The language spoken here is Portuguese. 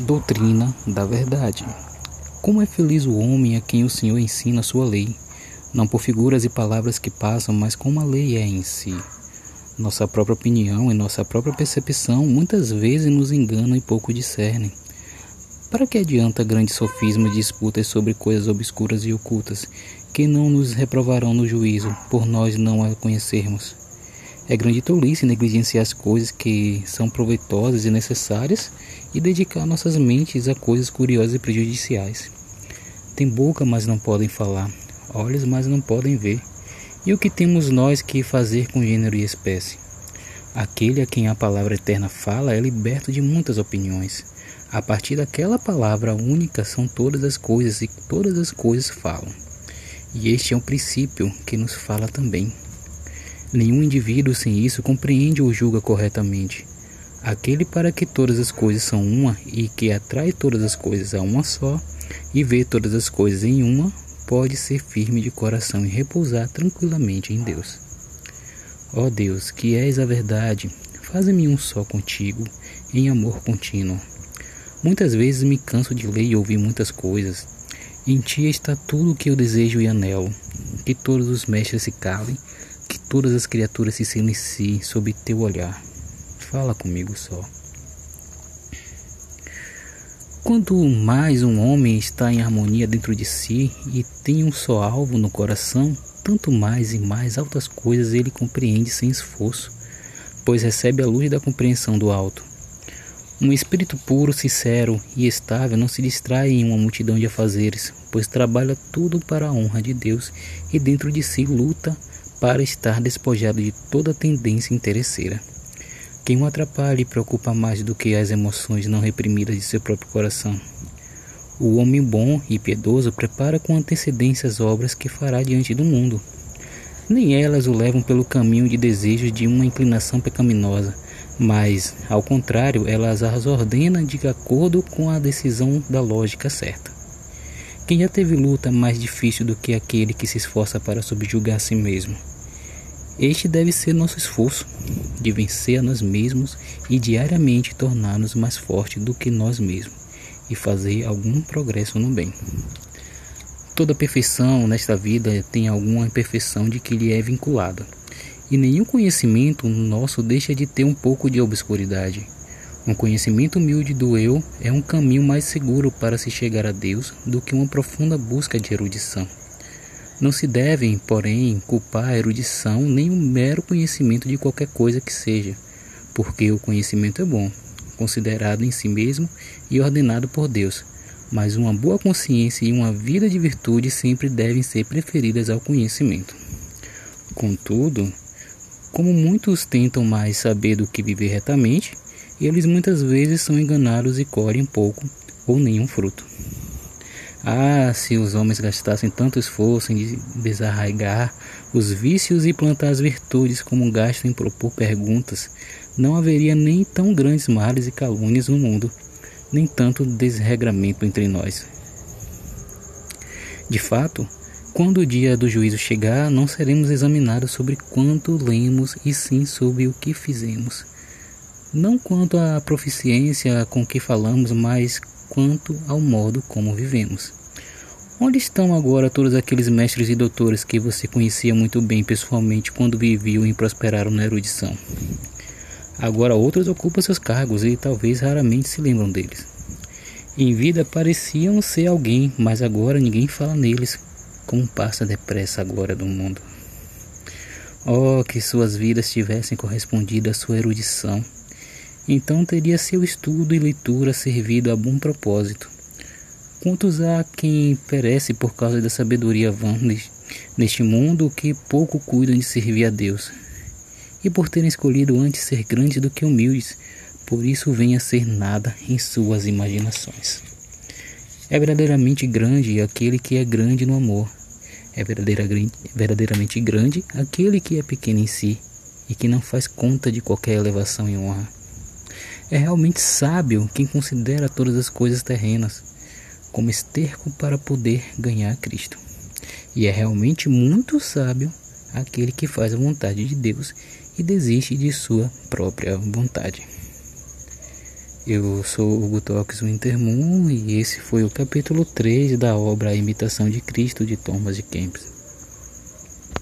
Doutrina da verdade. Como é feliz o homem a quem o Senhor ensina a sua lei, não por figuras e palavras que passam, mas como a lei é em si. Nossa própria opinião e nossa própria percepção muitas vezes nos enganam e pouco discernem. Para que adianta grandes sofismas e disputas sobre coisas obscuras e ocultas, que não nos reprovarão no juízo, por nós não a conhecermos? É grande tolice negligenciar as coisas que são proveitosas e necessárias e dedicar nossas mentes a coisas curiosas e prejudiciais. Tem boca, mas não podem falar, olhos, mas não podem ver. E o que temos nós que fazer com gênero e espécie? Aquele a quem a palavra eterna fala é liberto de muitas opiniões. A partir daquela palavra única são todas as coisas e todas as coisas falam. E este é um princípio que nos fala também. Nenhum indivíduo sem isso compreende ou julga corretamente. Aquele para que todas as coisas são uma e que atrai todas as coisas a uma só e vê todas as coisas em uma, pode ser firme de coração e repousar tranquilamente em Deus. Ó oh Deus, que és a verdade, faze-me um só contigo, em amor contínuo. Muitas vezes me canso de ler e ouvir muitas coisas. Em ti está tudo o que eu desejo e anelo. Que todos os mestres se calem todas as criaturas se silenciem sob teu olhar. Fala comigo só. Quanto mais um homem está em harmonia dentro de si e tem um só alvo no coração, tanto mais e mais altas coisas ele compreende sem esforço, pois recebe a luz da compreensão do alto. Um espírito puro, sincero e estável não se distrai em uma multidão de afazeres, pois trabalha tudo para a honra de Deus e dentro de si luta para estar despojado de toda tendência interesseira. Quem o atrapalha e preocupa mais do que as emoções não reprimidas de seu próprio coração. O homem bom e piedoso prepara com antecedência as obras que fará diante do mundo. Nem elas o levam pelo caminho de desejos de uma inclinação pecaminosa, mas, ao contrário, elas as ordena de acordo com a decisão da lógica certa. Quem já teve luta mais difícil do que aquele que se esforça para subjugar a si mesmo? Este deve ser nosso esforço de vencer a nós mesmos e diariamente tornar-nos mais fortes do que nós mesmos e fazer algum progresso no bem. Toda perfeição nesta vida tem alguma imperfeição de que lhe é vinculada, e nenhum conhecimento nosso deixa de ter um pouco de obscuridade. Um conhecimento humilde do eu é um caminho mais seguro para se chegar a Deus do que uma profunda busca de erudição. Não se devem, porém, culpar a erudição nem o mero conhecimento de qualquer coisa que seja, porque o conhecimento é bom, considerado em si mesmo e ordenado por Deus, mas uma boa consciência e uma vida de virtude sempre devem ser preferidas ao conhecimento. Contudo, como muitos tentam mais saber do que viver retamente, eles muitas vezes são enganados e colhem pouco ou nenhum fruto. Ah, se os homens gastassem tanto esforço em desarraigar os vícios e plantar as virtudes como gastam em propor perguntas, não haveria nem tão grandes males e calúnias no mundo, nem tanto desregramento entre nós. De fato, quando o dia do juízo chegar, não seremos examinados sobre quanto lemos e sim sobre o que fizemos não quanto à proficiência com que falamos, mas quanto ao modo como vivemos. Onde estão agora todos aqueles mestres e doutores que você conhecia muito bem pessoalmente quando viviam e prosperaram na erudição? Agora outros ocupam seus cargos e talvez raramente se lembram deles. Em vida pareciam ser alguém, mas agora ninguém fala neles, como passa depressa a glória do mundo. Oh, que suas vidas tivessem correspondido à sua erudição então teria seu estudo e leitura servido a bom propósito. Quantos há quem perece por causa da sabedoria vã neste mundo que pouco cuidam de servir a Deus, e por terem escolhido antes ser grandes do que humildes, por isso vem a ser nada em suas imaginações. É verdadeiramente grande aquele que é grande no amor. É verdadeiramente grande aquele que é pequeno em si e que não faz conta de qualquer elevação e honra. É realmente sábio quem considera todas as coisas terrenas como esterco para poder ganhar Cristo. E é realmente muito sábio aquele que faz a vontade de Deus e desiste de sua própria vontade. Eu sou Hugo Toques Wintermoon e esse foi o capítulo 3 da obra A Imitação de Cristo de Thomas de Kempis.